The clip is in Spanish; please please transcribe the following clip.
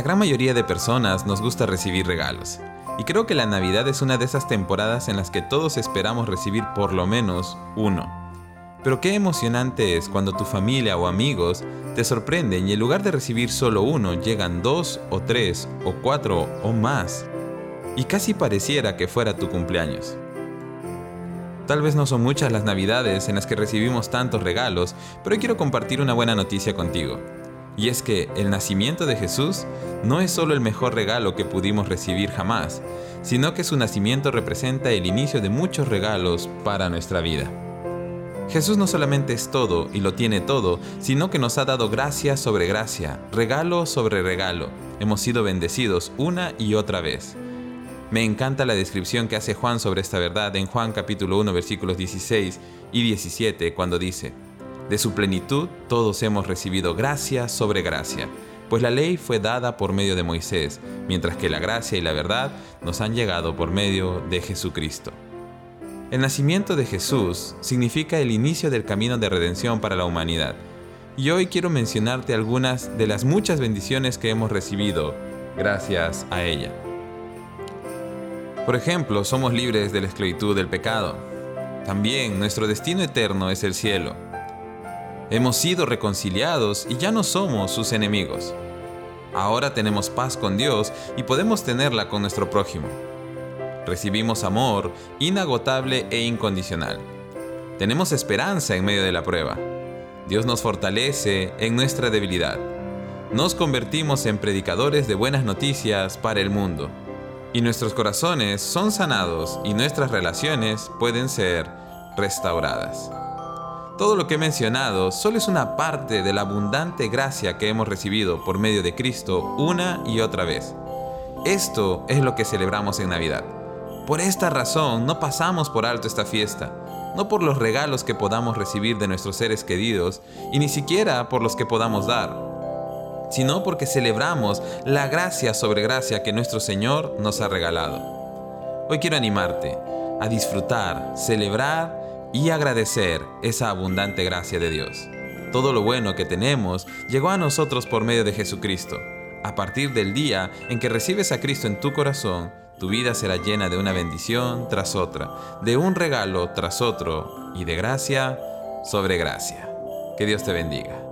gran mayoría de personas nos gusta recibir regalos. Y creo que la Navidad es una de esas temporadas en las que todos esperamos recibir por lo menos uno. Pero qué emocionante es cuando tu familia o amigos te sorprenden y en lugar de recibir solo uno llegan dos o tres o cuatro o más. Y casi pareciera que fuera tu cumpleaños. Tal vez no son muchas las navidades en las que recibimos tantos regalos, pero quiero compartir una buena noticia contigo. Y es que el nacimiento de Jesús no es solo el mejor regalo que pudimos recibir jamás, sino que su nacimiento representa el inicio de muchos regalos para nuestra vida. Jesús no solamente es todo y lo tiene todo, sino que nos ha dado gracia sobre gracia, regalo sobre regalo. Hemos sido bendecidos una y otra vez. Me encanta la descripción que hace Juan sobre esta verdad en Juan capítulo 1 versículos 16 y 17 cuando dice, de su plenitud todos hemos recibido gracia sobre gracia, pues la ley fue dada por medio de Moisés, mientras que la gracia y la verdad nos han llegado por medio de Jesucristo. El nacimiento de Jesús significa el inicio del camino de redención para la humanidad. Y hoy quiero mencionarte algunas de las muchas bendiciones que hemos recibido gracias a ella. Por ejemplo, somos libres de la esclavitud del pecado. También nuestro destino eterno es el cielo. Hemos sido reconciliados y ya no somos sus enemigos. Ahora tenemos paz con Dios y podemos tenerla con nuestro prójimo. Recibimos amor inagotable e incondicional. Tenemos esperanza en medio de la prueba. Dios nos fortalece en nuestra debilidad. Nos convertimos en predicadores de buenas noticias para el mundo y nuestros corazones son sanados y nuestras relaciones pueden ser restauradas. Todo lo que he mencionado solo es una parte de la abundante gracia que hemos recibido por medio de Cristo una y otra vez. Esto es lo que celebramos en Navidad. Por esta razón no pasamos por alto esta fiesta, no por los regalos que podamos recibir de nuestros seres queridos y ni siquiera por los que podamos dar sino porque celebramos la gracia sobre gracia que nuestro Señor nos ha regalado. Hoy quiero animarte a disfrutar, celebrar y agradecer esa abundante gracia de Dios. Todo lo bueno que tenemos llegó a nosotros por medio de Jesucristo. A partir del día en que recibes a Cristo en tu corazón, tu vida será llena de una bendición tras otra, de un regalo tras otro y de gracia sobre gracia. Que Dios te bendiga.